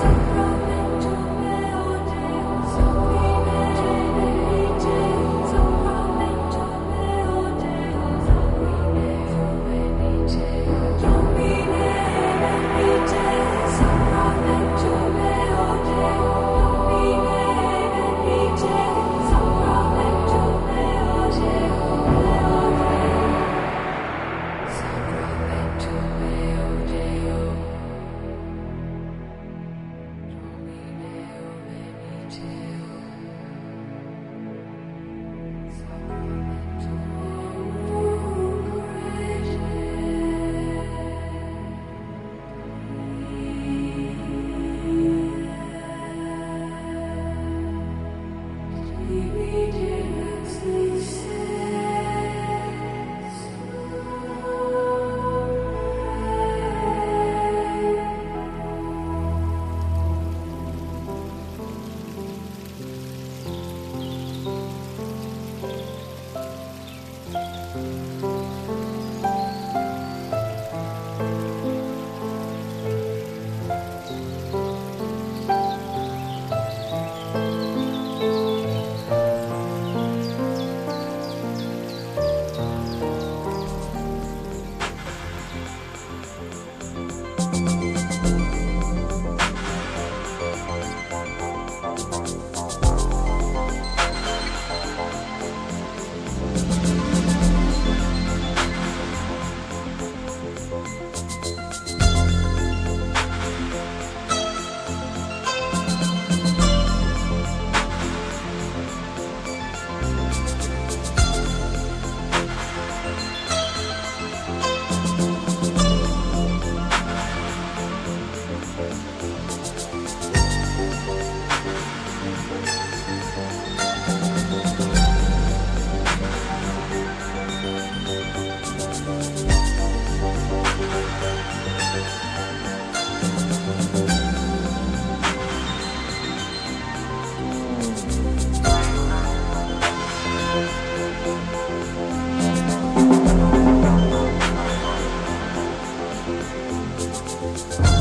Thank you. Bye.